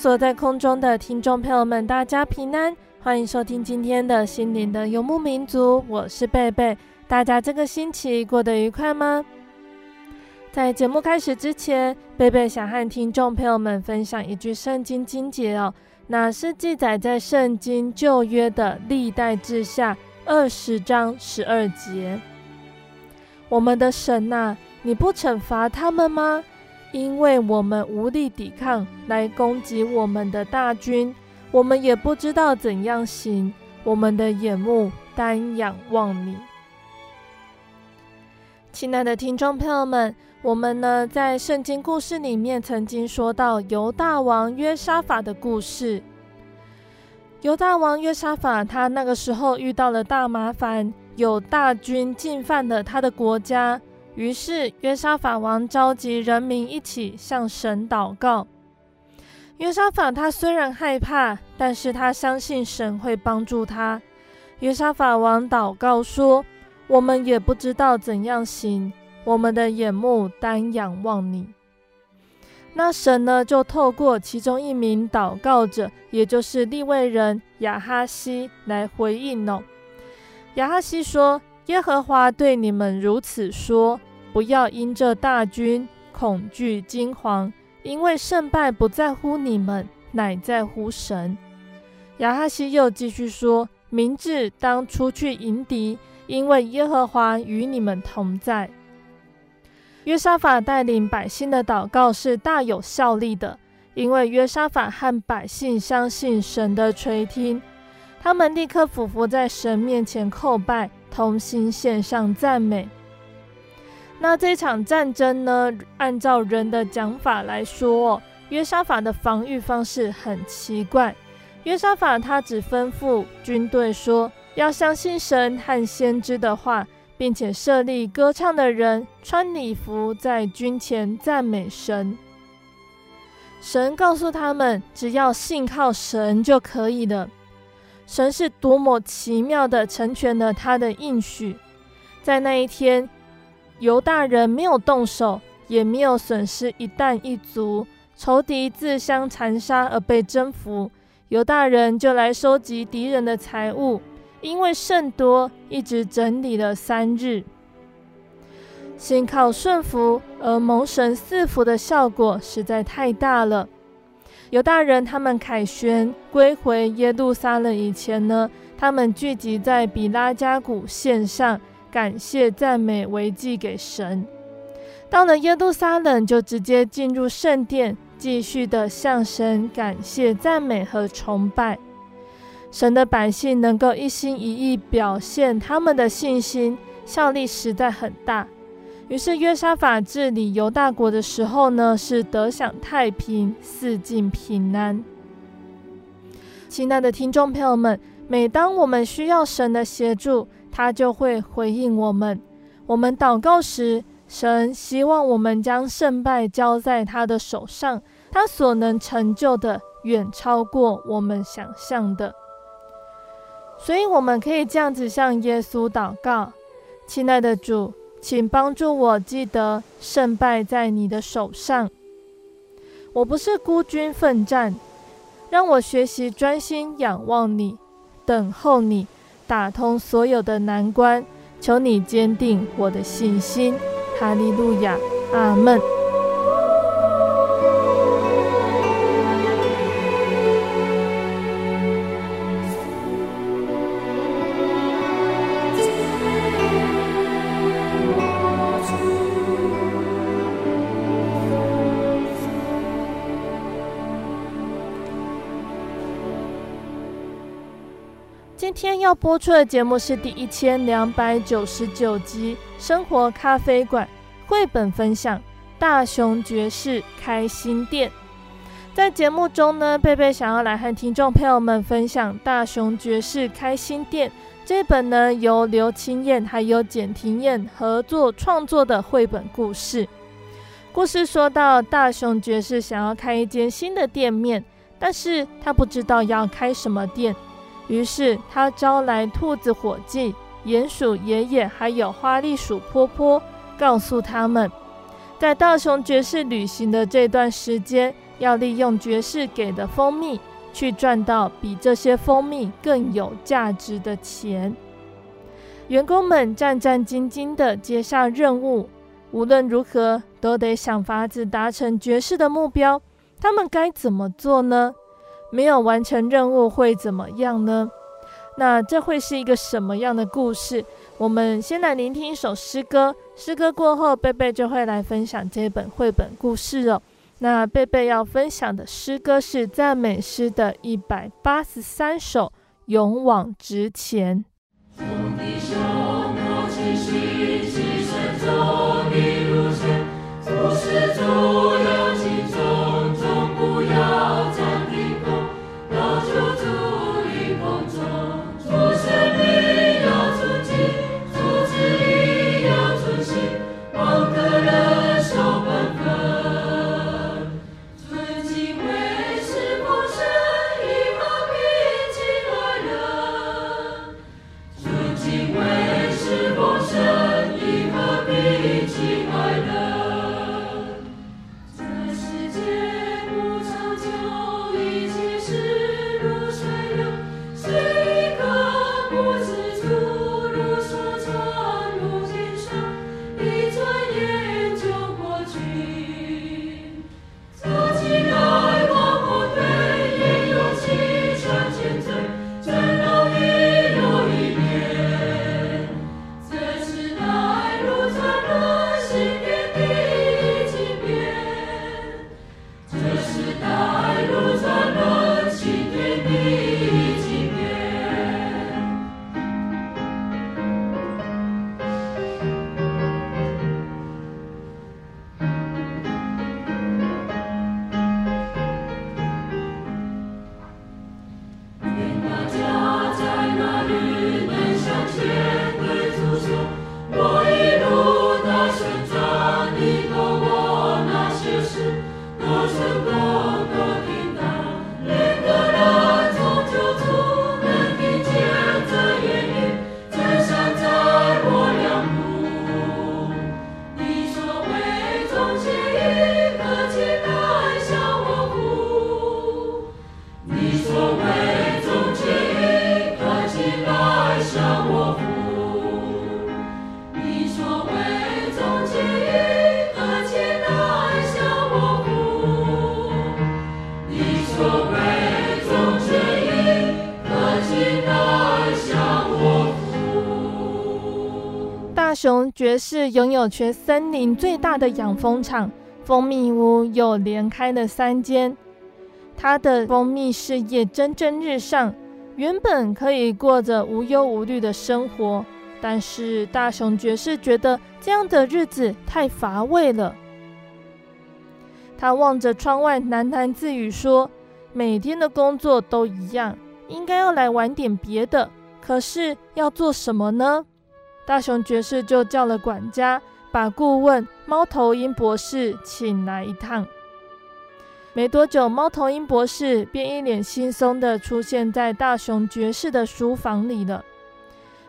所在空中的听众朋友们，大家平安，欢迎收听今天的心灵的游牧民族，我是贝贝。大家这个星期过得愉快吗？在节目开始之前，贝贝想和听众朋友们分享一句圣经经节哦，那是记载在圣经旧约的历代志下二十章十二节。我们的神呐、你不惩罚他们吗？因为我们无力抵抗来攻击我们的大军，我们也不知道怎样行。我们的眼目单仰望你，亲爱的听众朋友们，我们呢在圣经故事里面曾经说到犹大王约沙法的故事。犹大王约沙法他那个时候遇到了大麻烦，有大军进犯了他的国家。于是约沙法王召集人民一起向神祷告。约沙法他虽然害怕，但是他相信神会帮助他。约沙法王祷告说：“我们也不知道怎样行，我们的眼目单仰望你。”那神呢，就透过其中一名祷告者，也就是利未人亚哈西来回应哦。亚哈西说。耶和华对你们如此说：不要因这大军恐惧惊惶，因为胜败不在乎你们，乃在乎神。亚哈西又继续说：明智当出去迎敌，因为耶和华与你们同在。约沙法带领百姓的祷告是大有效力的，因为约沙法和百姓相信神的垂听，他们立刻俯伏在神面前叩拜。同心献上赞美。那这场战争呢？按照人的讲法来说，约沙法的防御方式很奇怪。约沙法他只吩咐军队说，要相信神和先知的话，并且设立歌唱的人，穿礼服在军前赞美神。神告诉他们，只要信靠神就可以了。神是多么奇妙的成全了他的应许，在那一天，犹大人没有动手，也没有损失一弹一卒，仇敌自相残杀而被征服。犹大人就来收集敌人的财物，因为甚多，一直整理了三日。信靠顺服而蒙神赐福的效果实在太大了。犹大人他们凯旋归回耶路撒冷以前呢，他们聚集在比拉加谷献上感谢赞美为祭给神。到了耶路撒冷，就直接进入圣殿，继续的向神感谢赞美和崇拜。神的百姓能够一心一意表现他们的信心，效力实在很大。于是约沙法治理犹大国的时候呢，是得享太平，四境平安。亲爱的听众朋友们，每当我们需要神的协助，他就会回应我们。我们祷告时，神希望我们将胜败交在他的手上，他所能成就的远超过我们想象的。所以，我们可以这样子向耶稣祷告：亲爱的主，请帮助我记得胜败在你的手上。我不是孤军奋战，让我学习专心仰望你，等候你，打通所有的难关。求你坚定我的信心。哈利路亚，阿门。要播出的节目是第一千两百九十九集《生活咖啡馆》绘本分享《大熊爵士开心店》。在节目中呢，贝贝想要来和听众朋友们分享《大熊爵士开心店》这本呢由刘清燕还有简廷燕合作创作的绘本故事。故事说到，大熊爵士想要开一间新的店面，但是他不知道要开什么店。于是他招来兔子伙计、鼹鼠爷爷，还有花栗鼠婆婆，告诉他们，在大熊爵士旅行的这段时间，要利用爵士给的蜂蜜，去赚到比这些蜂蜜更有价值的钱。员工们战战兢兢地接下任务，无论如何都得想法子达成爵士的目标。他们该怎么做呢？没有完成任务会怎么样呢？那这会是一个什么样的故事？我们先来聆听一首诗歌，诗歌过后，贝贝就会来分享这本绘本故事哦。那贝贝要分享的诗歌是赞美诗的一百八十三首，《勇往直前》。爵士拥有全森林最大的养蜂场，蜂蜜屋有连开了三间。他的蜂蜜事业蒸蒸日上，原本可以过着无忧无虑的生活，但是大熊爵士觉得这样的日子太乏味了。他望着窗外，喃喃自语说：“每天的工作都一样，应该要来玩点别的，可是要做什么呢？”大熊爵士就叫了管家，把顾问猫头鹰博士请来一趟。没多久，猫头鹰博士便一脸轻松地出现在大熊爵士的书房里了。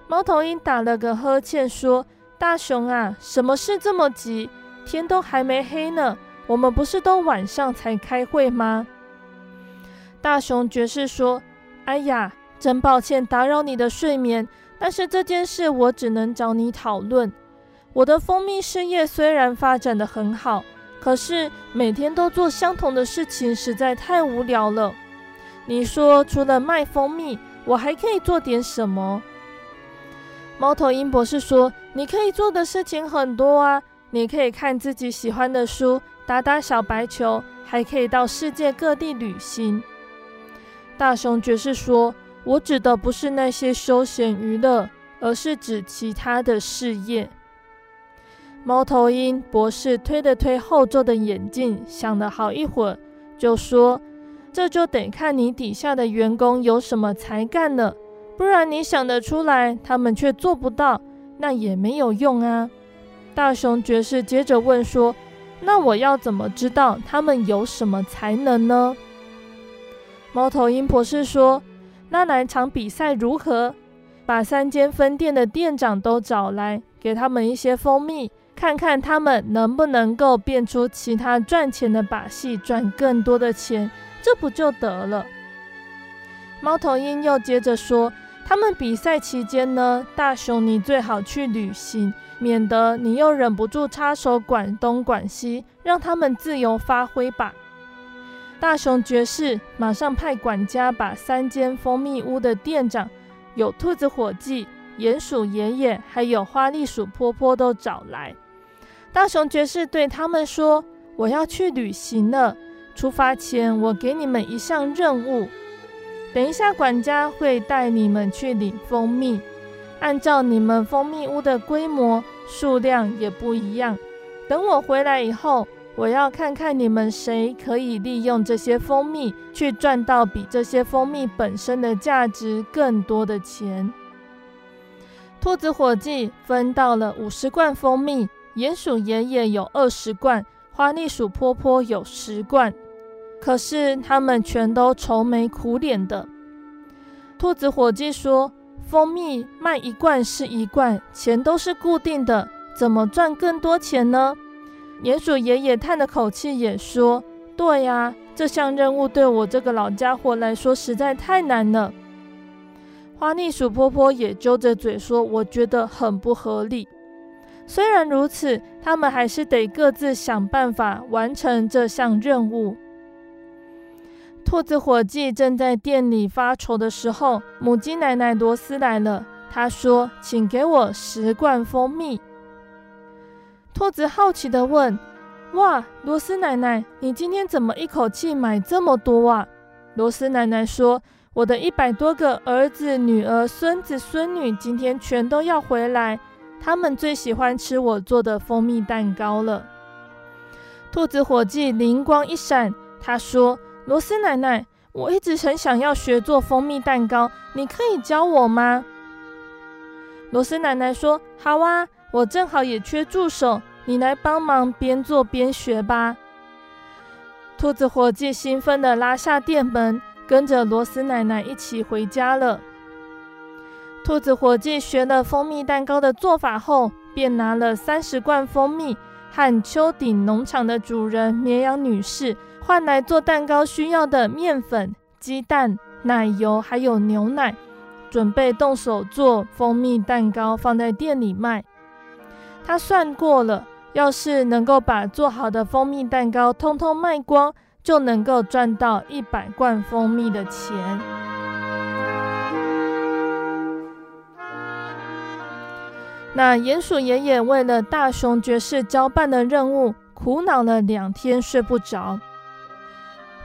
猫头鹰打了个呵欠，说：“大熊啊，什么事这么急？天都还没黑呢，我们不是都晚上才开会吗？”大熊爵士说：“哎呀，真抱歉打扰你的睡眠，但是这件事我只能找你讨论。我的蜂蜜事业虽然发展得很好。”可是每天都做相同的事情，实在太无聊了。你说除了卖蜂蜜，我还可以做点什么？猫头鹰博士说：“你可以做的事情很多啊，你可以看自己喜欢的书，打打小白球，还可以到世界各地旅行。”大熊爵士说：“我指的不是那些休闲娱乐，而是指其他的事业。”猫头鹰博士推了推后座的眼镜，想了好一会儿，就说：“这就得看你底下的员工有什么才干了，不然你想得出来，他们却做不到，那也没有用啊。”大熊爵士接着问说：“那我要怎么知道他们有什么才能呢？”猫头鹰博士说：“那来场比赛如何？把三间分店的店长都找来，给他们一些蜂蜜。”看看他们能不能够变出其他赚钱的把戏，赚更多的钱，这不就得了？猫头鹰又接着说：“他们比赛期间呢，大熊你最好去旅行，免得你又忍不住插手管东管西，让他们自由发挥吧。”大熊爵士马上派管家把三间蜂蜜屋的店长，有兔子伙计、鼹鼠爷爷，还有花栗鼠婆婆都找来。大熊爵士对他们说：“我要去旅行了。出发前，我给你们一项任务。等一下，管家会带你们去领蜂蜜。按照你们蜂蜜屋的规模，数量也不一样。等我回来以后，我要看看你们谁可以利用这些蜂蜜去赚到比这些蜂蜜本身的价值更多的钱。”兔子伙计分到了五十罐蜂蜜。鼹鼠爷爷有二十罐，花栗鼠婆婆有十罐，可是他们全都愁眉苦脸的。兔子伙计说：“蜂蜜卖一罐是一罐，钱都是固定的，怎么赚更多钱呢？”鼹鼠爷爷叹了口气，也说：“对呀，这项任务对我这个老家伙来说实在太难了。”花栗鼠婆婆也揪着嘴说：“我觉得很不合理。”虽然如此，他们还是得各自想办法完成这项任务。兔子伙计正在店里发愁的时候，母鸡奶奶罗斯来了。她说：“请给我十罐蜂蜜。”兔子好奇地问：“哇，罗斯奶奶，你今天怎么一口气买这么多啊？”罗斯奶奶说：“我的一百多个儿子、女儿、孙子、孙女今天全都要回来。”他们最喜欢吃我做的蜂蜜蛋糕了。兔子伙计灵光一闪，他说：“罗斯奶奶，我一直很想要学做蜂蜜蛋糕，你可以教我吗？”罗斯奶奶说：“好啊，我正好也缺助手，你来帮忙，边做边学吧。”兔子伙计兴奋地拉下店门，跟着罗斯奶奶一起回家了。兔子伙计学了蜂蜜蛋糕的做法后，便拿了三十罐蜂蜜和丘顶农场的主人绵羊女士换来做蛋糕需要的面粉、鸡蛋、奶油还有牛奶，准备动手做蜂蜜蛋糕，放在店里卖。他算过了，要是能够把做好的蜂蜜蛋糕通通卖光，就能够赚到一百罐蜂蜜的钱。那鼹鼠爷爷为了大熊爵士交办的任务，苦恼了两天，睡不着。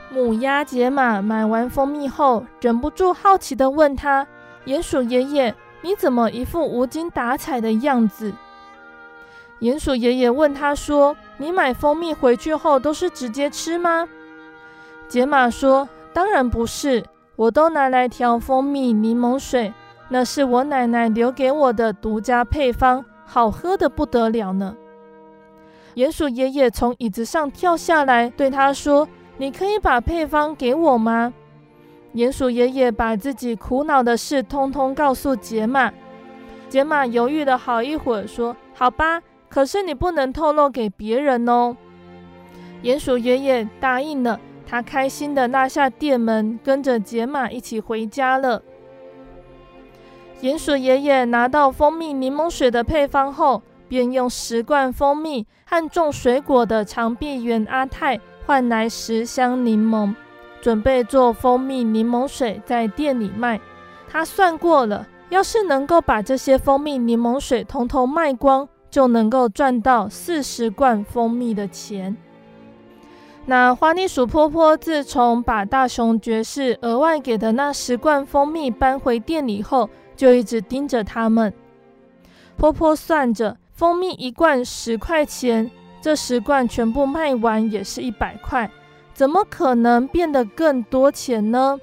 母鸭杰玛买完蜂蜜后，忍不住好奇地问他：“鼹鼠爷爷，你怎么一副无精打采的样子？”鼹鼠爷爷问他说：“你买蜂蜜回去后都是直接吃吗？”杰玛说：“当然不是，我都拿来调蜂蜜柠檬水。”那是我奶奶留给我的独家配方，好喝得不得了呢。鼹鼠爷爷从椅子上跳下来，对他说：“你可以把配方给我吗？”鼹鼠爷爷把自己苦恼的事通通告诉杰玛。杰玛犹豫了好一会儿，说：“好吧，可是你不能透露给别人哦。”鼹鼠爷爷答应了，他开心地拉下店门，跟着杰玛一起回家了。鼹鼠爷爷拿到蜂蜜柠檬水的配方后，便用十罐蜂蜜和种水果的长臂猿阿泰换来十箱柠檬。准备做蜂蜜柠檬水，在店里卖。他算过了，要是能够把这些蜂蜜柠檬水统统卖光，就能够赚到四十罐蜂蜜的钱。那花栗鼠婆婆自从把大熊爵士额外给的那十罐蜂蜜搬回店里后，就一直盯着他们。婆婆算着，蜂蜜一罐十块钱，这十罐全部卖完也是一百块。怎么可能变得更多钱呢？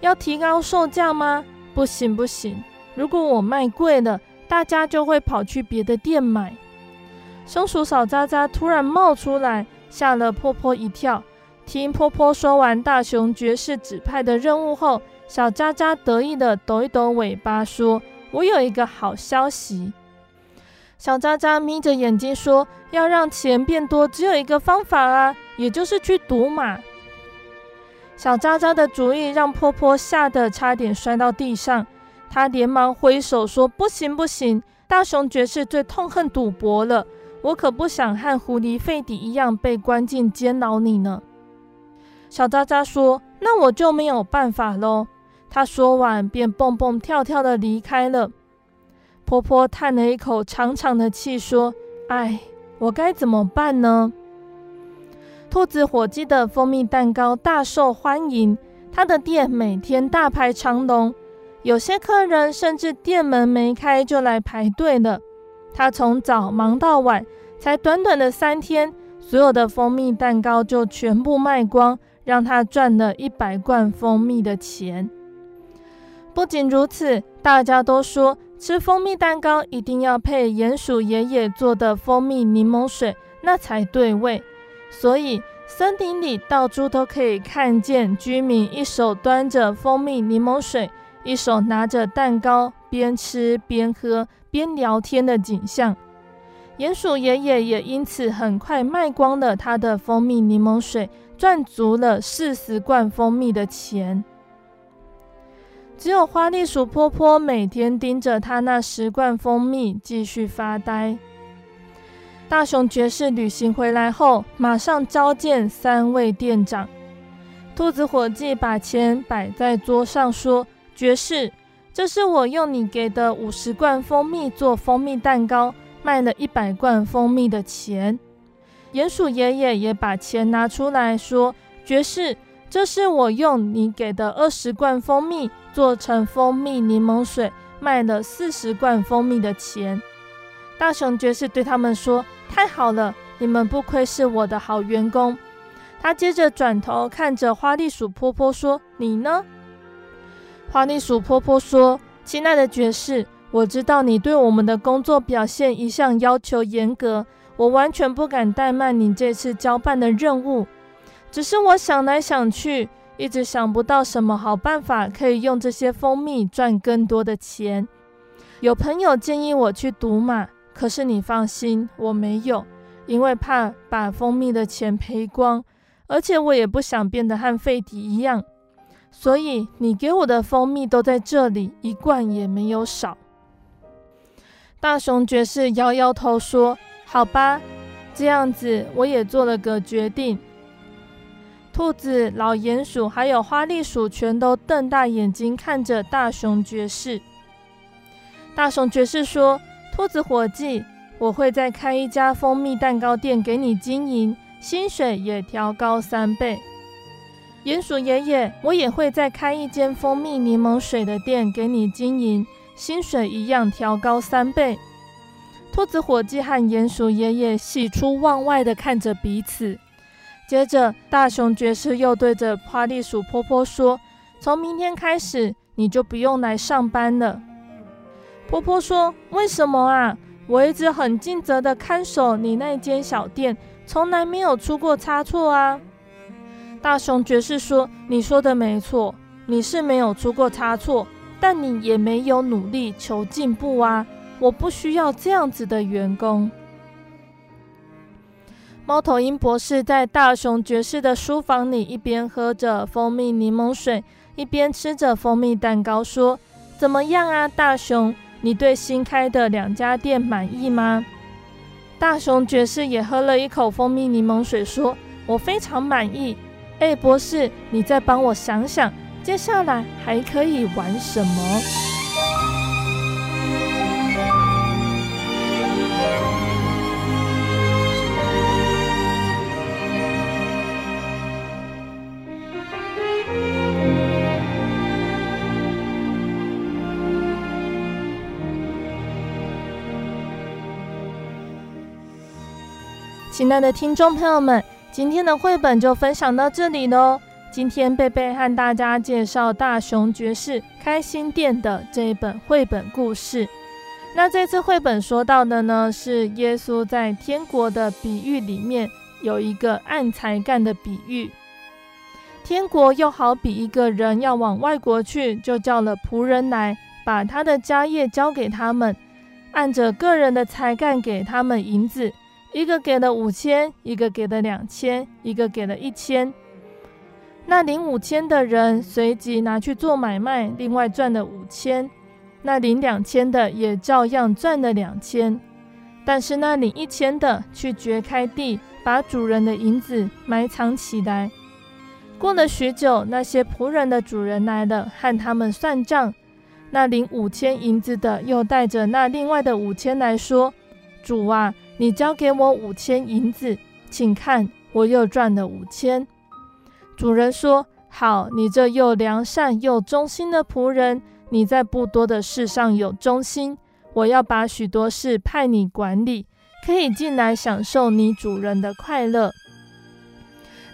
要提高售价吗？不行不行！如果我卖贵了，大家就会跑去别的店买。松鼠小渣渣突然冒出来，吓了婆婆一跳。听婆婆说完大熊爵士指派的任务后，小渣渣得意地抖一抖尾巴，说：“我有一个好消息。”小渣渣眯着眼睛说：“要让钱变多，只有一个方法啊，也就是去赌马。”小渣渣的主意让婆婆吓得差点摔到地上。他连忙挥手说：“不行，不行！大熊爵士最痛恨赌博了，我可不想和狐狸费迪一样被关进监牢里呢。”小渣渣说：“那我就没有办法喽。”他说完便蹦蹦跳跳的离开了。婆婆叹了一口长长的气，说：“哎，我该怎么办呢？”兔子火鸡的蜂蜜蛋糕大受欢迎，他的店每天大排长龙，有些客人甚至店门没开就来排队了。他从早忙到晚，才短短的三天，所有的蜂蜜蛋糕就全部卖光，让他赚了一百罐蜂蜜的钱。不仅如此，大家都说，吃蜂蜜蛋糕一定要配鼹鼠爷爷做的蜂蜜柠檬水，那才对味。所以森林里到处都可以看见居民一手端着蜂蜜柠檬水，一手拿着蛋糕，边吃边喝边聊天的景象。鼹鼠爷爷也因此很快卖光了他的蜂蜜柠檬水，赚足了四十罐蜂蜜的钱。只有花栗鼠婆婆每天盯着他那十罐蜂蜜，继续发呆。大熊爵士旅行回来后，马上召见三位店长。兔子伙计把钱摆在桌上，说：“爵士，这是我用你给的五十罐蜂蜜做蜂蜜蛋糕，卖了一百罐蜂蜜的钱。”鼹鼠爷爷也把钱拿出来说：“爵士。”这是我用你给的二十罐蜂蜜做成蜂蜜柠檬水，卖了四十罐蜂蜜的钱。大熊爵士对他们说：“太好了，你们不愧是我的好员工。”他接着转头看着花栗鼠婆婆说：“你呢？”花栗鼠婆婆说：“亲爱的爵士，我知道你对我们的工作表现一向要求严格，我完全不敢怠慢你这次交办的任务。”只是我想来想去，一直想不到什么好办法可以用这些蜂蜜赚更多的钱。有朋友建议我去赌马，可是你放心，我没有，因为怕把蜂蜜的钱赔光，而且我也不想变得和费迪一样。所以你给我的蜂蜜都在这里，一罐也没有少。大熊爵士摇摇头说：“好吧，这样子我也做了个决定。”兔子、老鼹鼠还有花栗鼠全都瞪大眼睛看着大熊爵士。大熊爵士说：“兔子伙计，我会再开一家蜂蜜蛋糕店给你经营，薪水也调高三倍。鼹鼠爷爷，我也会再开一间蜂蜜柠檬水的店给你经营，薪水一样调高三倍。”兔子伙计和鼹鼠爷爷喜出望外地看着彼此。接着，大熊爵士又对着花栗鼠婆婆说：“从明天开始，你就不用来上班了。”婆婆说：“为什么啊？我一直很尽责地看守你那间小店，从来没有出过差错啊。”大熊爵士说：“你说的没错，你是没有出过差错，但你也没有努力求进步啊！我不需要这样子的员工。”猫头鹰博士在大熊爵士的书房里，一边喝着蜂蜜柠檬水，一边吃着蜂蜜蛋糕，说：“怎么样啊，大熊？你对新开的两家店满意吗？”大熊爵士也喝了一口蜂蜜柠檬水，说：“我非常满意。”哎，博士，你再帮我想想，接下来还可以玩什么？亲爱的听众朋友们，今天的绘本就分享到这里喽。今天贝贝和大家介绍大熊爵士开心店的这一本绘本故事。那这次绘本说到的呢，是耶稣在天国的比喻里面有一个按才干的比喻。天国又好比一个人要往外国去，就叫了仆人来，把他的家业交给他们，按着个人的才干给他们银子。一个给了五千，一个给了两千，一个给了一千。那领五千的人随即拿去做买卖，另外赚了五千。那领两千的也照样赚了两千。但是那领一千的去掘开地，把主人的银子埋藏起来。过了许久，那些仆人的主人来了，和他们算账。那领五千银子的又带着那另外的五千来说：“主啊。”你交给我五千银子，请看，我又赚了五千。主人说：“好，你这又良善又忠心的仆人，你在不多的事上有忠心，我要把许多事派你管理，可以进来享受你主人的快乐。”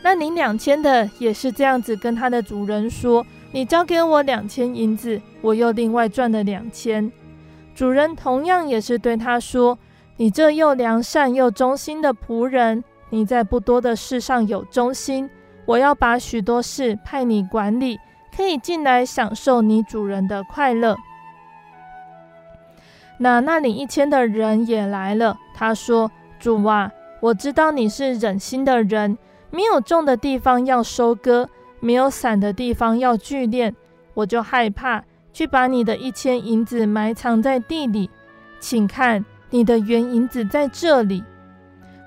那领两千的也是这样子跟他的主人说：“你交给我两千银子，我又另外赚了两千。”主人同样也是对他说。你这又良善又忠心的仆人，你在不多的事上有忠心，我要把许多事派你管理，可以进来享受你主人的快乐。那那领一千的人也来了，他说：“主啊，我知道你是忍心的人，没有种的地方要收割，没有散的地方要聚敛，我就害怕，去把你的一千银子埋藏在地里，请看。”你的原银子在这里。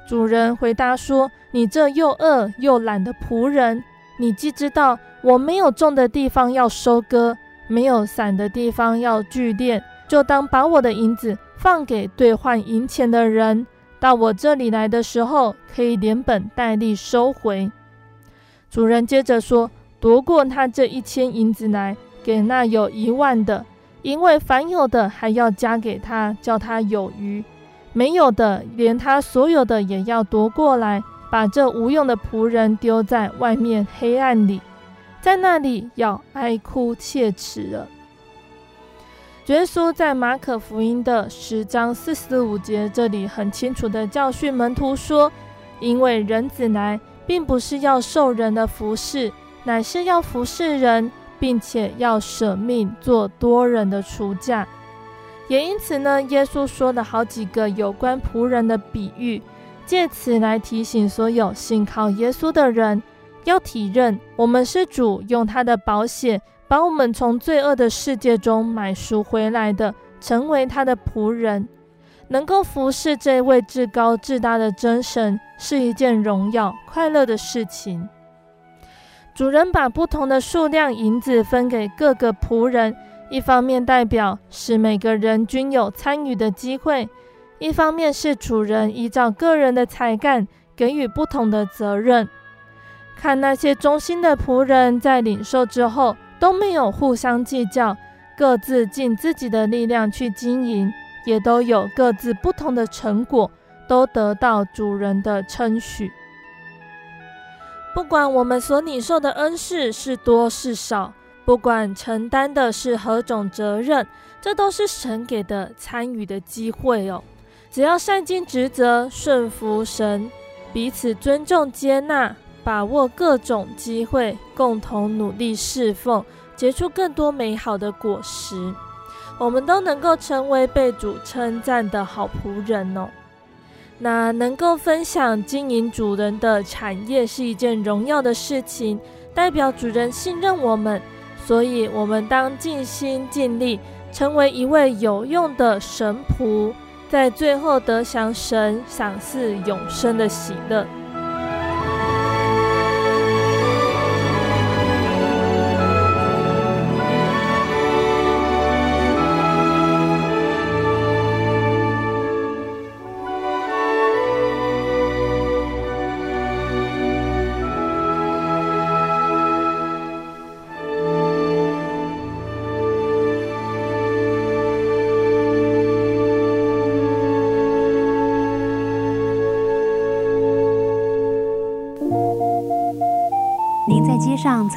主人回答说：“你这又饿又懒的仆人，你既知道我没有种的地方要收割，没有散的地方要聚敛，就当把我的银子放给兑换银钱的人，到我这里来的时候，可以连本带利收回。”主人接着说：“夺过他这一千银子来，给那有一万的。”因为凡有的还要加给他，叫他有余；没有的，连他所有的也要夺过来，把这无用的仆人丢在外面黑暗里，在那里要哀哭切齿了。耶稣在马可福音的十章四十五节这里很清楚的教训门徒说：“因为人子来，并不是要受人的服侍，乃是要服侍人。”并且要舍命做多人的赎价，也因此呢，耶稣说了好几个有关仆人的比喻，借此来提醒所有信靠耶稣的人，要体认我们是主用他的宝血把我们从罪恶的世界中买赎回来的，成为他的仆人，能够服侍这位至高至大的真神，是一件荣耀快乐的事情。主人把不同的数量银子分给各个仆人，一方面代表使每个人均有参与的机会，一方面是主人依照个人的才干给予不同的责任。看那些忠心的仆人在领受之后都没有互相计较，各自尽自己的力量去经营，也都有各自不同的成果，都得到主人的称许。不管我们所领受的恩赐是多是少，不管承担的是何种责任，这都是神给的参与的机会哦。只要善尽职责，顺服神，彼此尊重接纳，把握各种机会，共同努力侍奉，结出更多美好的果实。我们都能够成为被主称赞的好仆人哦。那能够分享经营主人的产业是一件荣耀的事情，代表主人信任我们，所以我们当尽心尽力，成为一位有用的神仆，在最后得享神赏赐永生的喜乐。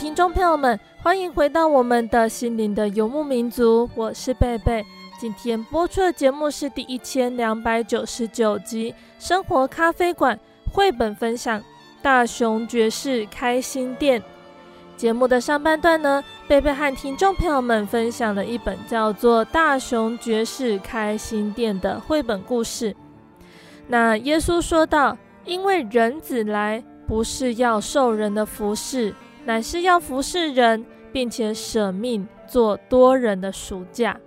听众朋友们，欢迎回到我们的心灵的游牧民族，我是贝贝。今天播出的节目是第一千两百九十九集《生活咖啡馆》绘本分享《大熊爵士开心店》。节目的上半段呢，贝贝和听众朋友们分享了一本叫做《大熊爵士开心店》的绘本故事。那耶稣说道：“因为人子来，不是要受人的服侍。”乃是要服侍人，并且舍命做多人的赎价。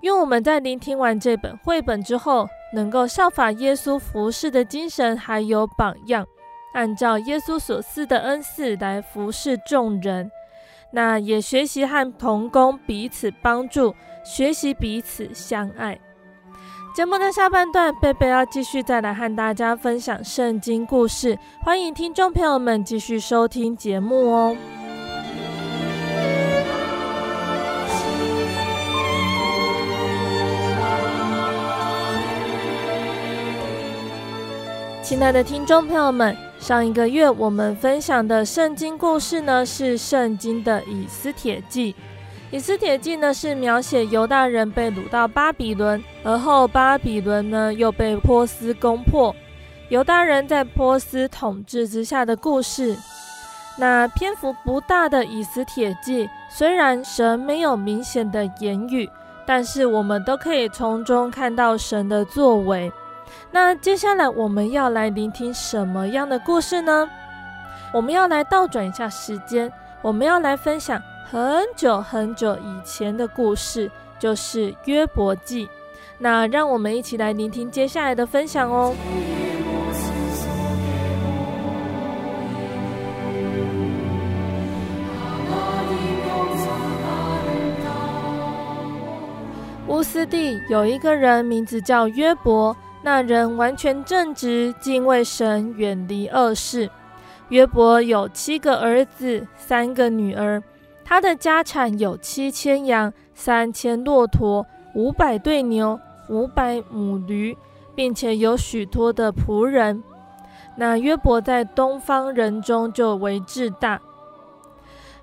愿我们在聆听完这本绘本之后，能够效法耶稣服侍的精神，还有榜样，按照耶稣所赐的恩赐来服侍众人。那也学习和同工彼此帮助，学习彼此相爱。节目的下半段，贝贝要继续再来和大家分享圣经故事，欢迎听众朋友们继续收听节目哦。亲爱的听众朋友们，上一个月我们分享的圣经故事呢，是圣经的以斯帖记。以斯帖记呢，是描写犹大人被掳到巴比伦，而后巴比伦呢又被波斯攻破，犹大人在波斯统治之下的故事。那篇幅不大的以斯帖记，虽然神没有明显的言语，但是我们都可以从中看到神的作为。那接下来我们要来聆听什么样的故事呢？我们要来倒转一下时间，我们要来分享。很久很久以前的故事，就是约伯记。那让我们一起来聆听接下来的分享哦。乌斯地有一个人，名字叫约伯。那人完全正直，敬畏神，远离恶事。约伯有七个儿子，三个女儿。他的家产有七千羊、三千骆驼、五百对牛、五百母驴，并且有许多的仆人。那约伯在东方人中就为至大。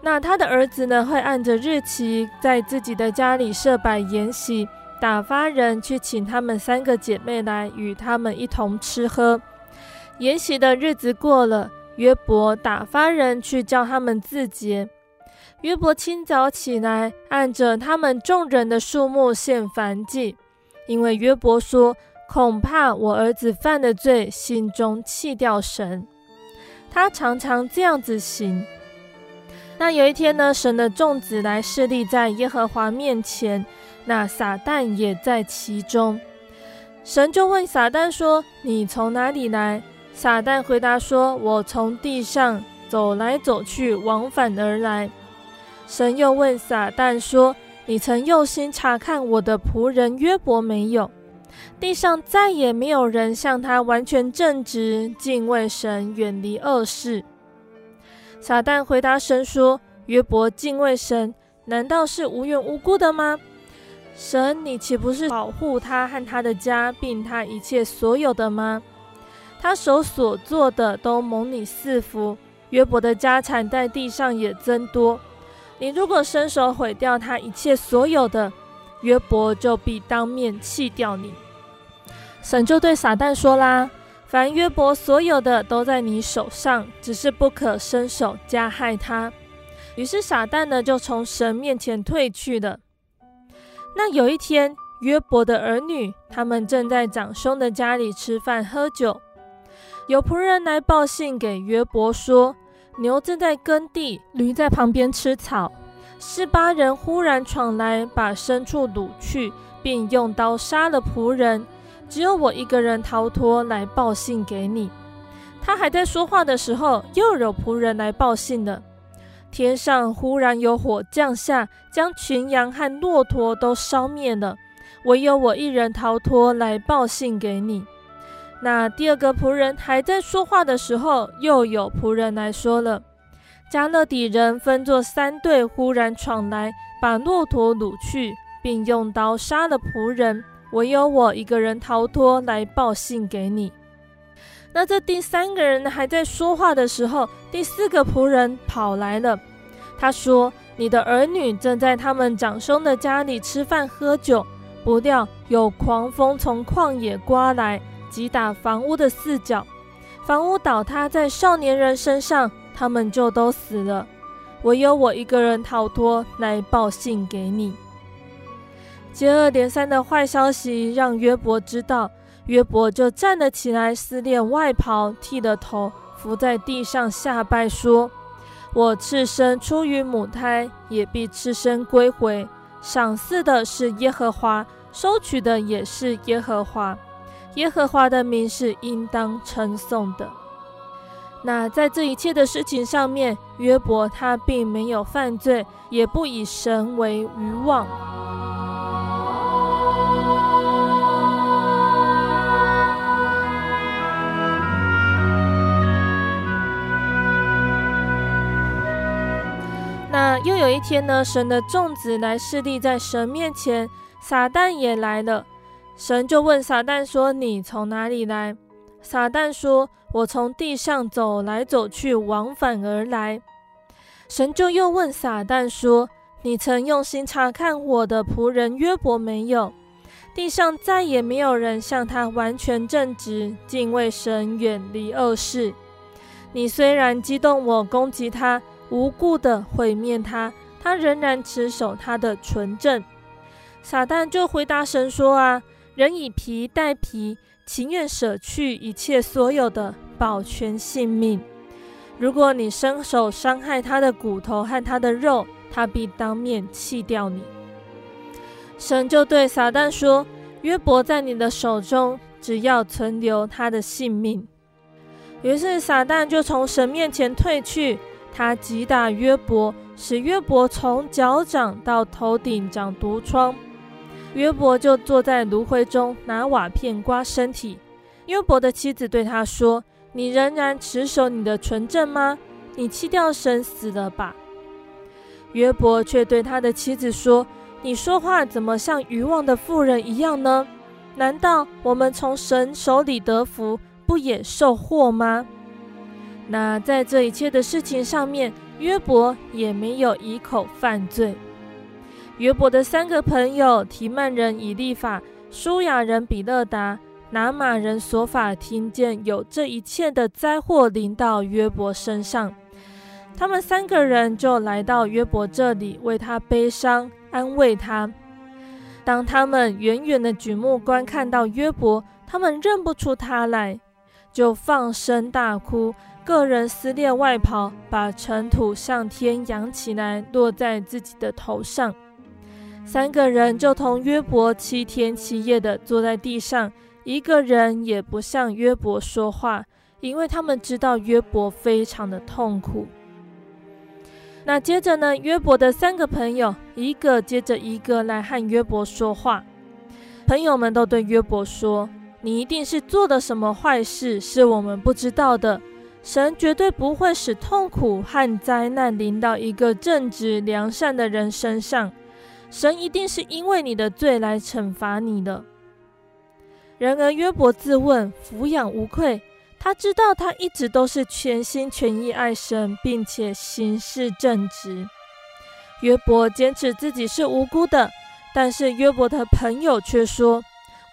那他的儿子呢，会按着日期在自己的家里设摆筵席，打发人去请他们三个姐妹来与他们一同吃喝。筵席的日子过了，约伯打发人去叫他们自洁。约伯清早起来，按着他们众人的数目献燔祭，因为约伯说：“恐怕我儿子犯的罪，心中弃掉神。”他常常这样子行。那有一天呢，神的众子来侍立在耶和华面前，那撒旦也在其中。神就问撒旦说：“你从哪里来？”撒旦回答说：“我从地上走来走去，往返而来。”神又问撒旦说：“你曾用心查看我的仆人约伯没有？地上再也没有人像他完全正直，敬畏神，远离恶事。”撒旦回答神说：“约伯敬畏神，难道是无缘无故的吗？神，你岂不是保护他和他的家，并他一切所有的吗？他手所做的都蒙你赐福。约伯的家产在地上也增多。你如果伸手毁掉他一切所有的，约伯就必当面弃掉你。”神就对撒旦说啦。凡约伯所有的都在你手上，只是不可伸手加害他。于是撒旦呢就从神面前退去了。那有一天，约伯的儿女他们正在长兄的家里吃饭喝酒，有仆人来报信给约伯说，牛正在耕地，驴在旁边吃草。十八人忽然闯来，把牲畜掳去，并用刀杀了仆人。只有我一个人逃脱，来报信给你。他还在说话的时候，又有仆人来报信了。天上忽然有火降下，将群羊和骆驼都烧灭了。唯有我一人逃脱，来报信给你。那第二个仆人还在说话的时候，又有仆人来说了：迦勒底人分作三队，忽然闯来，把骆驼掳去，并用刀杀了仆人。唯有我一个人逃脱，来报信给你。那这第三个人还在说话的时候，第四个仆人跑来了。他说：“你的儿女正在他们长兄的家里吃饭喝酒，不料有狂风从旷野刮来，击打房屋的四角，房屋倒塌在少年人身上，他们就都死了。唯有我一个人逃脱，来报信给你。”接二连三的坏消息让约伯知道，约伯就站了起来，撕裂外袍，剃了头，伏在地上下拜，说：“我赤身出于母胎，也必赤身归回。赏赐的是耶和华，收取的也是耶和华。耶和华的名是应当称颂的。”那在这一切的事情上面，约伯他并没有犯罪，也不以神为愚妄。那又有一天呢，神的众子来侍立在神面前，撒旦也来了。神就问撒旦说：“你从哪里来？”撒旦说：“我从地上走来走去，往返而来。”神就又问撒旦说：“你曾用心查看我的仆人约伯没有？地上再也没有人像他完全正直，敬畏神，远离恶事。你虽然激动我，攻击他。”无故的毁灭他，他仍然持守他的纯正。撒旦就回答神说：“啊，人以皮代皮，情愿舍去一切所有的，保全性命。如果你伸手伤害他的骨头和他的肉，他必当面弃掉你。”神就对撒旦说：“约伯在你的手中，只要存留他的性命。”于是撒旦就从神面前退去。他击打约伯，使约伯从脚掌到头顶长毒疮。约伯就坐在炉灰中，拿瓦片刮身体。约伯的妻子对他说：“你仍然持守你的纯正吗？你弃掉神死了吧？”约伯却对他的妻子说：“你说话怎么像愚妄的妇人一样呢？难道我们从神手里得福，不也受祸吗？”那在这一切的事情上面，约伯也没有以口犯罪。约伯的三个朋友提曼人以利法、书亚人比勒达、拿玛人索法，听见有这一切的灾祸临到约伯身上，他们三个人就来到约伯这里，为他悲伤，安慰他。当他们远远的举目观看到约伯，他们认不出他来，就放声大哭。个人撕裂外袍，把尘土向天扬起来，落在自己的头上。三个人就同约伯七天七夜的坐在地上，一个人也不向约伯说话，因为他们知道约伯非常的痛苦。那接着呢，约伯的三个朋友一个接着一个来和约伯说话。朋友们都对约伯说：“你一定是做了什么坏事，是我们不知道的。神绝对不会使痛苦和灾难临到一个正直良善的人身上。神一定是因为你的罪来惩罚你的。”然而约伯自问，俯仰无愧。他知道他一直都是全心全意爱神，并且行事正直。约伯坚持自己是无辜的，但是约伯的朋友却说：“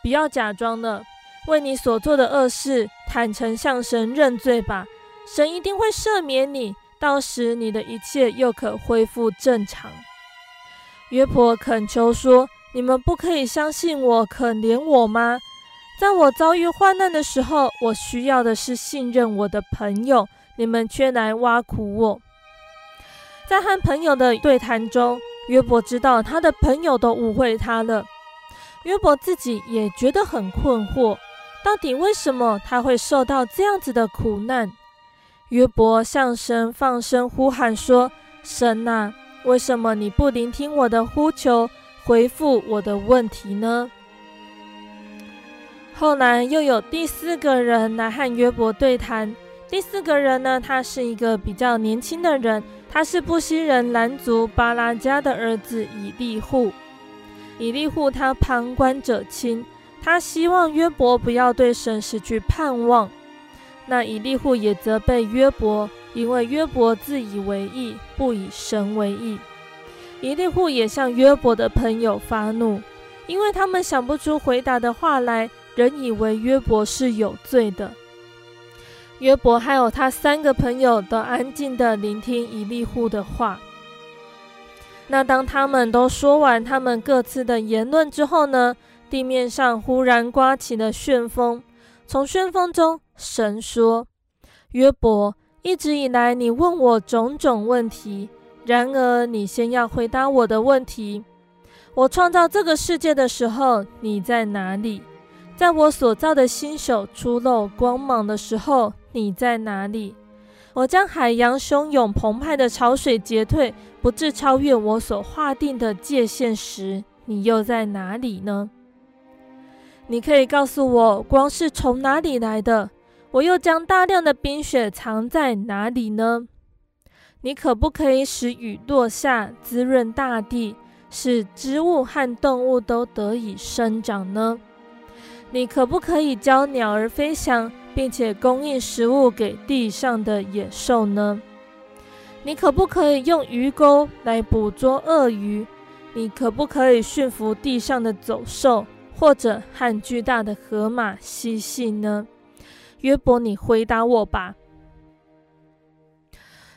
不要假装了，为你所做的恶事，坦诚向神认罪吧，神一定会赦免你，到时你的一切又可恢复正常。”约伯恳求说：“你们不可以相信我，可怜我吗？”在我遭遇患难的时候，我需要的是信任我的朋友，你们却来挖苦我。在和朋友的对谈中，约伯知道他的朋友都误会他了。约伯自己也觉得很困惑，到底为什么他会受到这样子的苦难？约伯向神放声呼喊说：“神啊，为什么你不聆听我的呼求，回复我的问题呢？”后来又有第四个人来和约伯对谈。第四个人呢，他是一个比较年轻的人，他是布西人兰族巴拉加的儿子以利户。以利户他旁观者清，他希望约伯不要对神失去盼望。那以利户也责备约伯，因为约伯自以为意，不以神为意。以利户也向约伯的朋友发怒，因为他们想不出回答的话来。人以为约伯是有罪的，约伯还有他三个朋友都安静地聆听以利户的话。那当他们都说完他们各自的言论之后呢，地面上忽然刮起了旋风。从旋风中，神说：“约伯，一直以来你问我种种问题，然而你先要回答我的问题。我创造这个世界的时候，你在哪里？”在我所造的新手出露光芒的时候，你在哪里？我将海洋汹涌澎湃的潮水截退，不致超越我所划定的界限时，你又在哪里呢？你可以告诉我，光是从哪里来的？我又将大量的冰雪藏在哪里呢？你可不可以使雨落下，滋润大地，使植物和动物都得以生长呢？你可不可以教鸟儿飞翔，并且供应食物给地上的野兽呢？你可不可以用鱼钩来捕捉鳄鱼？你可不可以驯服地上的走兽，或者和巨大的河马嬉戏呢？约伯，你回答我吧。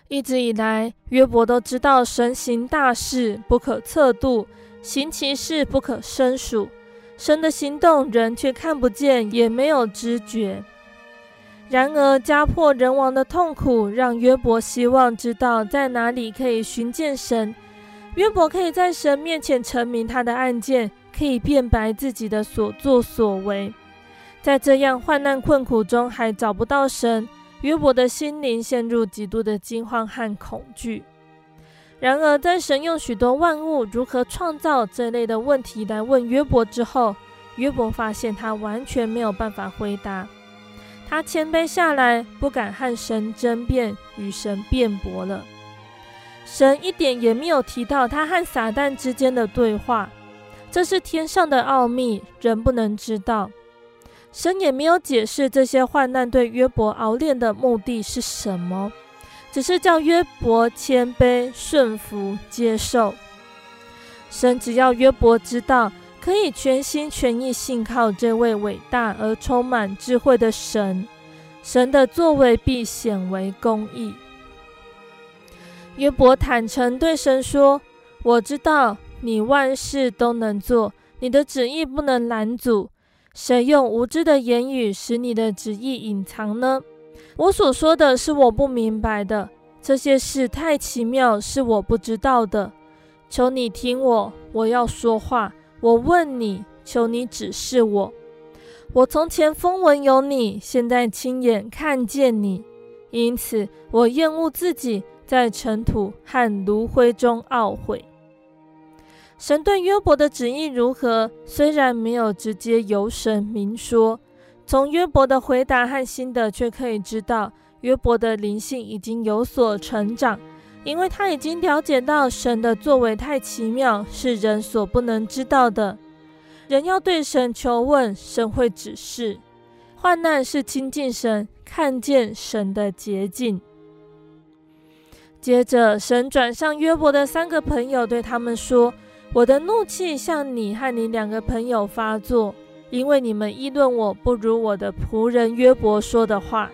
一直以来，约伯都知道神行大事不可测度，行其事不可胜数。神的行动，人却看不见，也没有知觉。然而，家破人亡的痛苦让约伯希望知道在哪里可以寻见神。约伯可以在神面前陈明他的案件，可以辩白自己的所作所为。在这样患难困苦中还找不到神，约伯的心灵陷入极度的惊慌和恐惧。然而，在神用许多万物如何创造这类的问题来问约伯之后，约伯发现他完全没有办法回答。他谦卑下来，不敢和神争辩，与神辩驳了。神一点也没有提到他和撒旦之间的对话，这是天上的奥秘，人不能知道。神也没有解释这些患难对约伯熬炼的目的是什么。只是叫约伯谦卑、顺服、接受。神只要约伯知道，可以全心全意信靠这位伟大而充满智慧的神，神的作为必显为公义。约伯坦诚对神说：“我知道你万事都能做，你的旨意不能拦阻。谁用无知的言语使你的旨意隐藏呢？”我所说的是我不明白的，这些事太奇妙，是我不知道的。求你听我，我要说话。我问你，求你指示我。我从前风闻有你，现在亲眼看见你，因此我厌恶自己，在尘土和炉灰中懊悔。神对约伯的旨意如何？虽然没有直接由神明说，从约伯的回答和心得却可以知道，约伯的灵性已经有所成长，因为他已经了解到神的作为太奇妙，是人所不能知道的。人要对神求问，神会指示。患难是亲近神、看见神的捷径。接着，神转向约伯的三个朋友，对他们说：“我的怒气向你和你两个朋友发作，因为你们议论我不如我的仆人约伯说的话。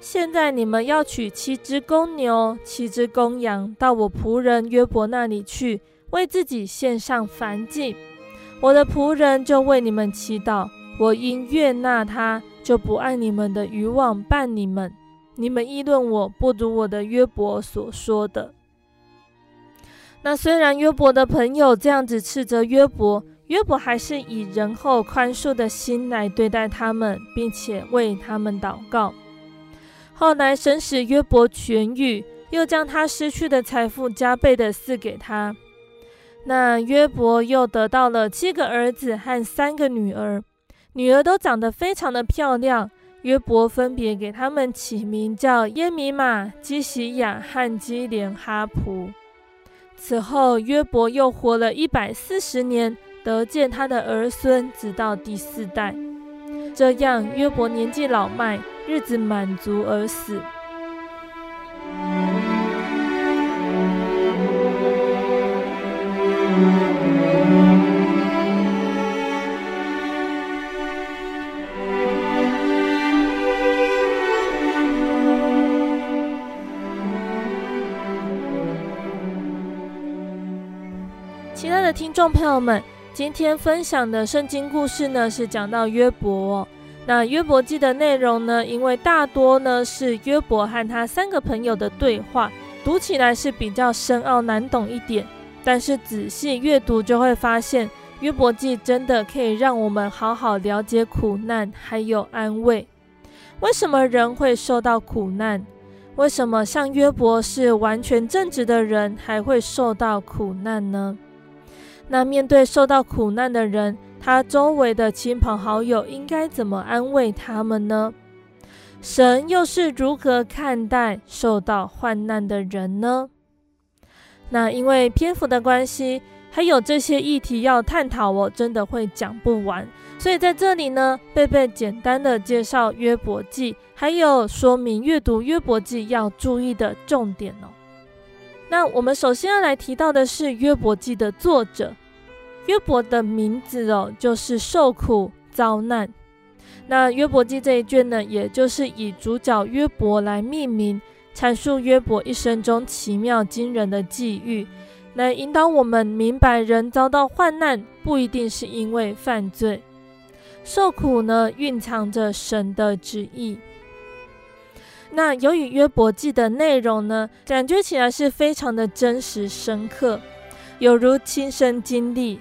现在你们要取七只公牛、七只公羊，到我仆人约伯那里去，为自己献上燔祭。我的仆人就为你们祈祷。”我因悦纳他，就不按你们的愚妄办你们。你们议论我不如我的约伯所说的。那虽然约伯的朋友这样子斥责约伯，约伯还是以仁厚宽恕的心来对待他们，并且为他们祷告。后来神使约伯痊愈，又将他失去的财富加倍的赐给他。那约伯又得到了七个儿子和三个女儿。女儿都长得非常的漂亮，约伯分别给他们起名叫耶米玛、基洗亚和基连哈普。此后，约伯又活了一百四十年，得见他的儿孙，直到第四代。这样，约伯年纪老迈，日子满足而死。众朋友们，今天分享的圣经故事呢，是讲到约伯。那约伯记的内容呢，因为大多呢是约伯和他三个朋友的对话，读起来是比较深奥难懂一点。但是仔细阅读就会发现，约伯记真的可以让我们好好了解苦难还有安慰。为什么人会受到苦难？为什么像约伯是完全正直的人，还会受到苦难呢？那面对受到苦难的人，他周围的亲朋好友应该怎么安慰他们呢？神又是如何看待受到患难的人呢？那因为篇幅的关系，还有这些议题要探讨，我真的会讲不完。所以在这里呢，贝贝简单的介绍约伯记，还有说明阅读约伯记要注意的重点哦。那我们首先要来提到的是约伯记的作者。约伯的名字哦，就是受苦遭难。那约伯记这一卷呢，也就是以主角约伯来命名，阐述约伯一生中奇妙惊人的际遇，来引导我们明白，人遭到患难不一定是因为犯罪，受苦呢，蕴藏着神的旨意。那由于约伯记的内容呢，感觉起来是非常的真实深刻，有如亲身经历。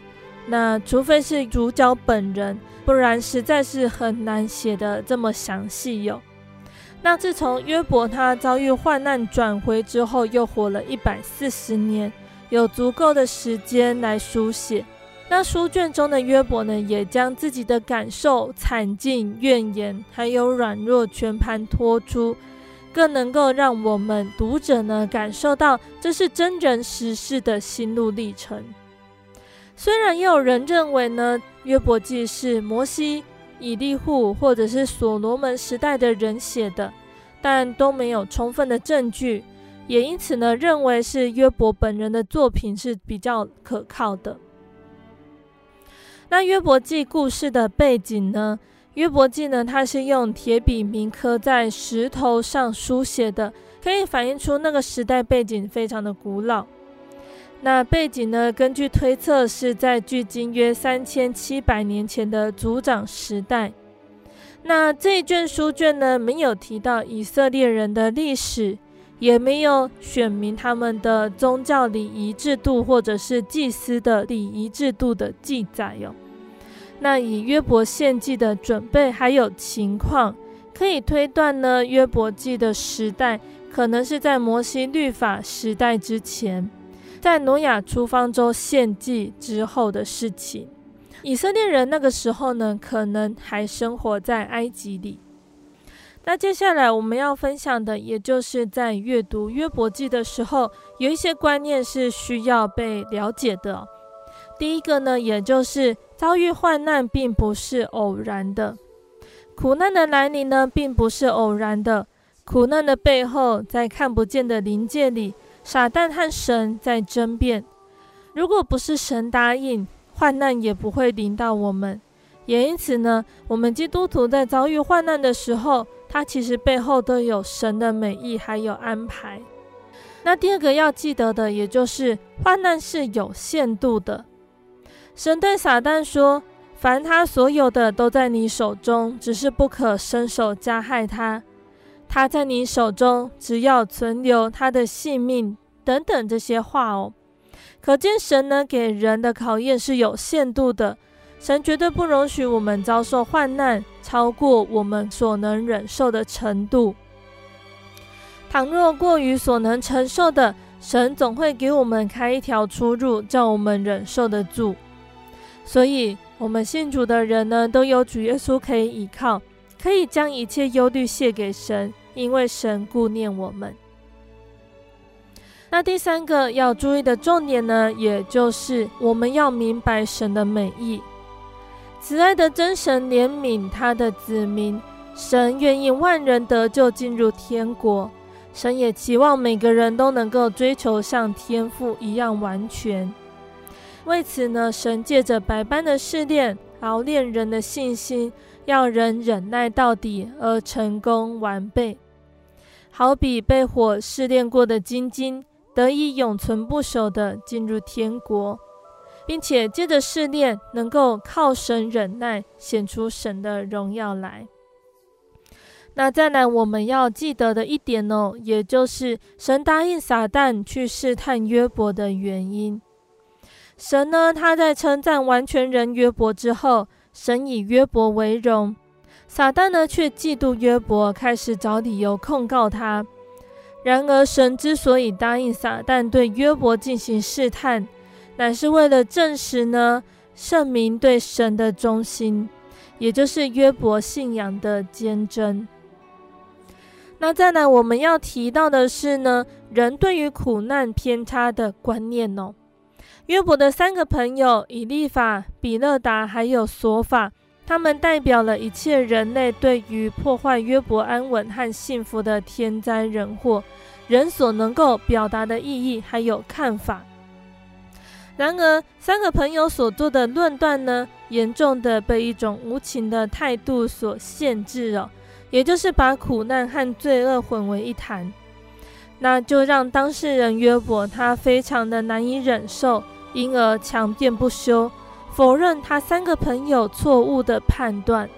那除非是主角本人，不然实在是很难写得这么详细哟。那自从约伯他遭遇患难转回之后，又活了一百四十年，有足够的时间来书写。那书卷中的约伯呢，也将自己的感受、惨境、怨言，还有软弱全盘托出，更能够让我们读者呢感受到这是真人实事的心路历程。虽然也有人认为呢，约伯记是摩西、以利户或者是所罗门时代的人写的，但都没有充分的证据，也因此呢，认为是约伯本人的作品是比较可靠的。那约伯记故事的背景呢？约伯记呢，它是用铁笔铭刻在石头上书写的，可以反映出那个时代背景非常的古老。那背景呢？根据推测，是在距今约三千七百年前的族长时代。那这一卷书卷呢，没有提到以色列人的历史，也没有选明他们的宗教礼仪制度或者是祭司的礼仪制度的记载哟。那以约伯献祭的准备还有情况，可以推断呢，约伯记的时代可能是在摩西律法时代之前，在挪亚出方舟献祭之后的事情。以色列人那个时候呢，可能还生活在埃及里。那接下来我们要分享的，也就是在阅读约伯记的时候，有一些观念是需要被了解的。第一个呢，也就是遭遇患难并不是偶然的，苦难的来临呢，并不是偶然的。苦难的背后，在看不见的临界里，撒旦和神在争辩。如果不是神答应，患难也不会临到我们。也因此呢，我们基督徒在遭遇患难的时候，他其实背后都有神的美意，还有安排。那第二个要记得的，也就是患难是有限度的。神对撒旦说：“凡他所有的都在你手中，只是不可伸手加害他。他在你手中，只要存留他的性命。”等等这些话哦，可见神呢，给人的考验是有限度的。神绝对不容许我们遭受患难超过我们所能忍受的程度。倘若过于所能承受的，神总会给我们开一条出路，叫我们忍受得住。所以，我们信主的人呢，都有主耶稣可以依靠，可以将一切忧虑卸给神，因为神顾念我们。那第三个要注意的重点呢，也就是我们要明白神的美意。慈爱的真神怜悯他的子民，神愿意万人得救进入天国，神也期望每个人都能够追求像天父一样完全。为此呢，神借着百般的试炼，熬炼人的信心，要人忍耐到底而成功完备，好比被火试炼过的精金，得以永存不朽的进入天国。并且借着试炼，能够靠神忍耐，显出神的荣耀来。那再来，我们要记得的一点哦，也就是神答应撒旦去试探约伯的原因。神呢，他在称赞完全人约伯之后，神以约伯为荣。撒旦呢，却嫉妒约伯，开始找理由控告他。然而，神之所以答应撒旦对约伯进行试探，乃是为了证实呢，圣民对神的忠心，也就是约伯信仰的坚贞。那再来，我们要提到的是呢，人对于苦难偏差的观念哦。约伯的三个朋友以利法、比勒达还有索法，他们代表了一切人类对于破坏约伯安稳和幸福的天灾人祸，人所能够表达的意义还有看法。然而，三个朋友所做的论断呢，严重的被一种无情的态度所限制了，也就是把苦难和罪恶混为一谈，那就让当事人约伯他非常的难以忍受，因而强辩不休，否认他三个朋友错误的判断。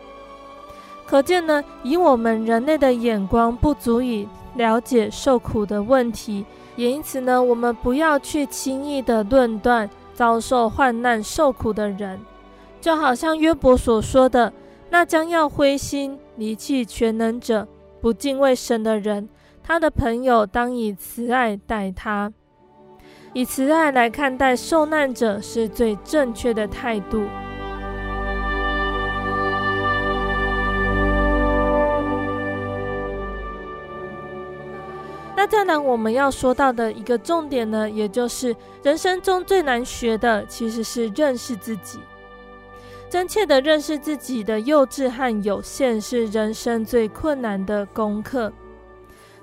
可见呢，以我们人类的眼光，不足以了解受苦的问题。也因此呢，我们不要去轻易的论断遭受患难受苦的人，就好像约伯所说的，那将要灰心离弃全能者、不敬畏神的人，他的朋友当以慈爱待他，以慈爱来看待受难者是最正确的态度。那再来，我们要说到的一个重点呢，也就是人生中最难学的，其实是认识自己。真切的认识自己的幼稚和有限，是人生最困难的功课。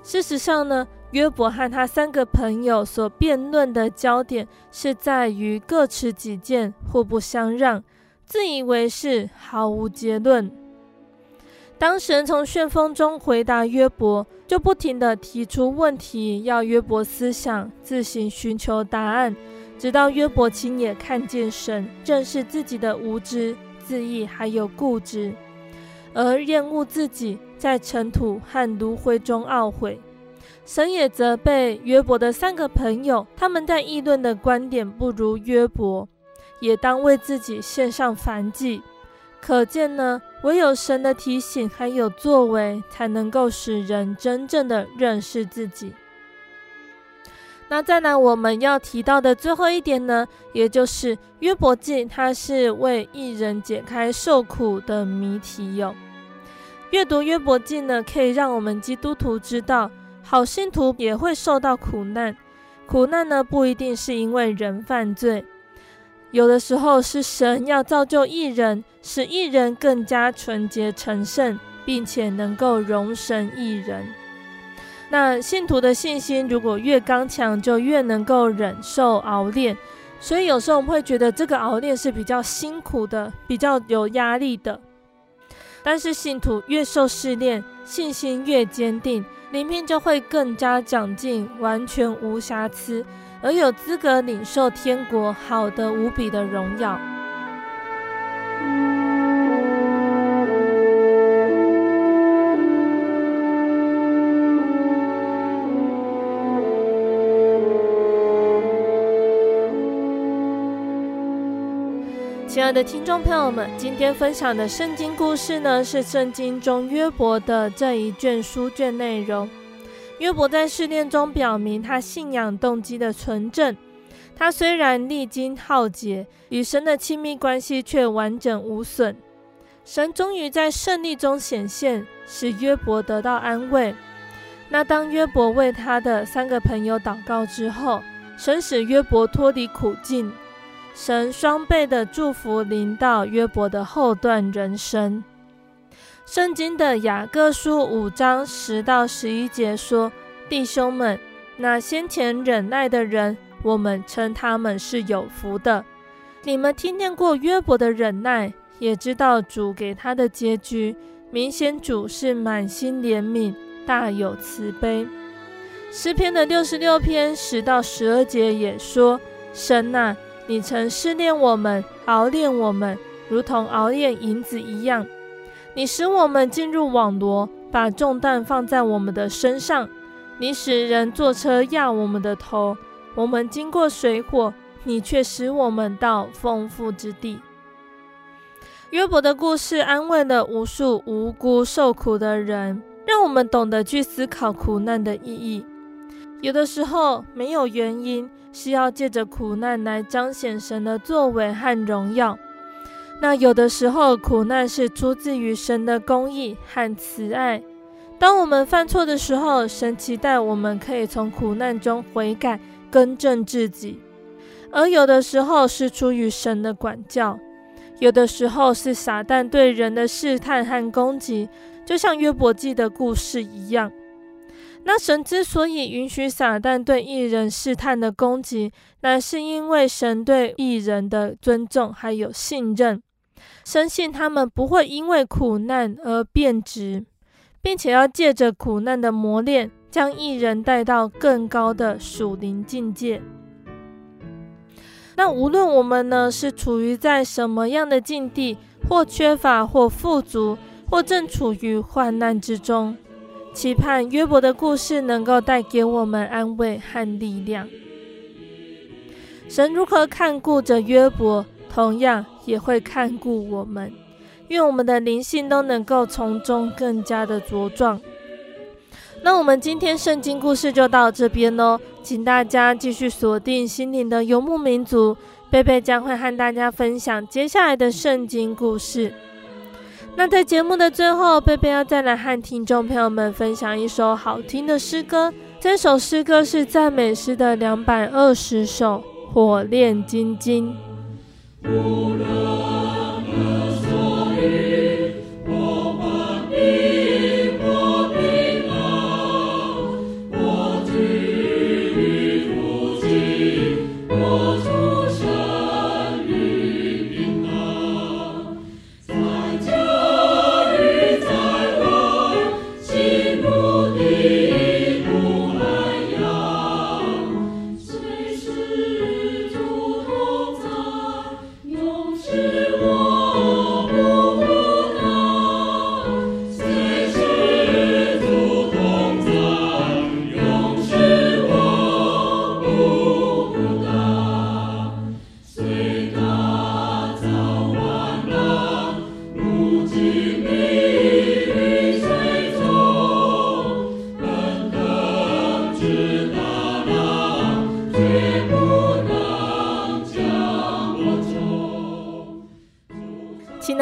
事实上呢，约伯和他三个朋友所辩论的焦点，是在于各持己见，互不相让，自以为是，毫无结论。当神从旋风中回答约伯，就不停地提出问题，要约伯思想，自行寻求答案，直到约伯亲眼看见神，正视自己的无知、自义还有固执，而厌恶自己在尘土和炉灰中懊悔。神也责备约伯的三个朋友，他们在议论的观点不如约伯，也当为自己献上燔祭。可见呢，唯有神的提醒还有作为，才能够使人真正的认识自己。那再来我们要提到的最后一点呢，也就是约伯记，它是为义人解开受苦的谜题哟。阅读约伯记呢，可以让我们基督徒知道，好信徒也会受到苦难。苦难呢，不一定是因为人犯罪，有的时候是神要造就一人，使一人更加纯洁成圣，并且能够容神一人。那信徒的信心如果越刚强，就越能够忍受熬炼。所以有时候我们会觉得这个熬炼是比较辛苦的，比较有压力的。但是信徒越受试炼，信心越坚定，灵命就会更加长进，完全无瑕疵，而有资格领受天国好的无比的荣耀。亲爱的听众朋友们，今天分享的圣经故事呢，是圣经中约伯的这一卷书卷内容。约伯在试炼中表明他信仰动机的纯正。他虽然历经浩劫，与神的亲密关系却完整无损。神终于在胜利中显现，使约伯得到安慰。那当约伯为他的三个朋友祷告之后，神使约伯脱离苦境。神双倍的祝福临到约伯的后段人生。圣经的雅各书五章十到十一节说：“弟兄们，那先前忍耐的人，我们称他们是有福的。你们听见过约伯的忍耐，也知道主给他的结局。明显主是满心怜悯，大有慈悲。”诗篇的六十六篇十到十二节也说：“神啊。”你曾试炼我们，熬炼我们，如同熬炼银子一样。你使我们进入网罗，把重担放在我们的身上。你使人坐车压我们的头。我们经过水火，你却使我们到丰富之地。约伯的故事安慰了无数无辜受苦的人，让我们懂得去思考苦难的意义。有的时候没有原因。是要借着苦难来彰显神的作为和荣耀。那有的时候，苦难是出自于神的公义和慈爱。当我们犯错的时候，神期待我们可以从苦难中悔改，更正自己。而有的时候是出于神的管教，有的时候是撒旦对人的试探和攻击，就像约伯记的故事一样。那神之所以允许撒旦对异人试探的攻击，乃是因为神对异人的尊重还有信任，深信他们不会因为苦难而变质，并且要借着苦难的磨练，将异人带到更高的属灵境界。那无论我们呢是处于在什么样的境地，或缺乏，或富足，或正处于患难之中。期盼约伯的故事能够带给我们安慰和力量。神如何看顾着约伯，同样也会看顾我们。愿我们的灵性都能够从中更加的茁壮。那我们今天圣经故事就到这边喽，请大家继续锁定心灵的游牧民族，贝贝将会和大家分享接下来的圣经故事。那在节目的最后，贝贝要再来和听众朋友们分享一首好听的诗歌。这首诗歌是赞美诗的两百二十首，《火炼金经》。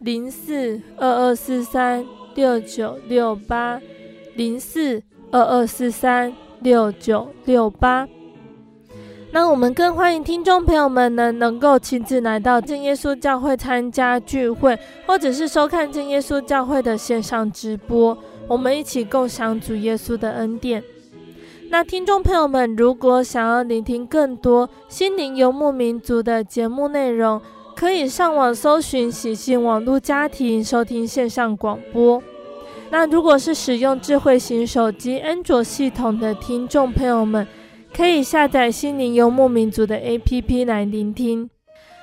零四二二四三六九六八零四二二四三六九六八。那我们更欢迎听众朋友们呢，能够亲自来到正耶稣教会参加聚会，或者是收看正耶稣教会的线上直播，我们一起共享主耶稣的恩典。那听众朋友们，如果想要聆听更多心灵游牧民族的节目内容，可以上网搜寻喜信网络家庭收听线上广播。那如果是使用智慧型手机安卓系统的听众朋友们，可以下载心灵游牧民族的 APP 来聆听。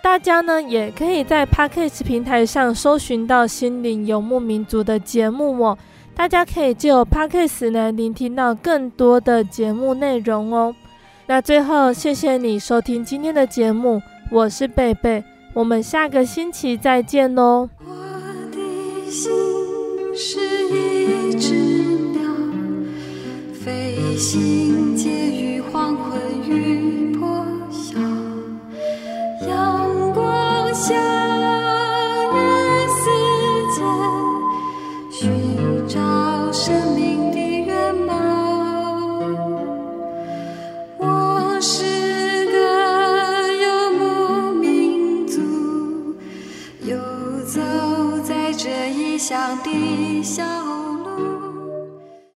大家呢也可以在 Podcast 平台上搜寻到心灵游牧民族的节目哦。大家可以借由 Podcast 来聆听到更多的节目内容哦。那最后，谢谢你收听今天的节目，我是贝贝，我们下个星期再见哦。我的心是一只鸟飞行黄昏破晓阳光下笑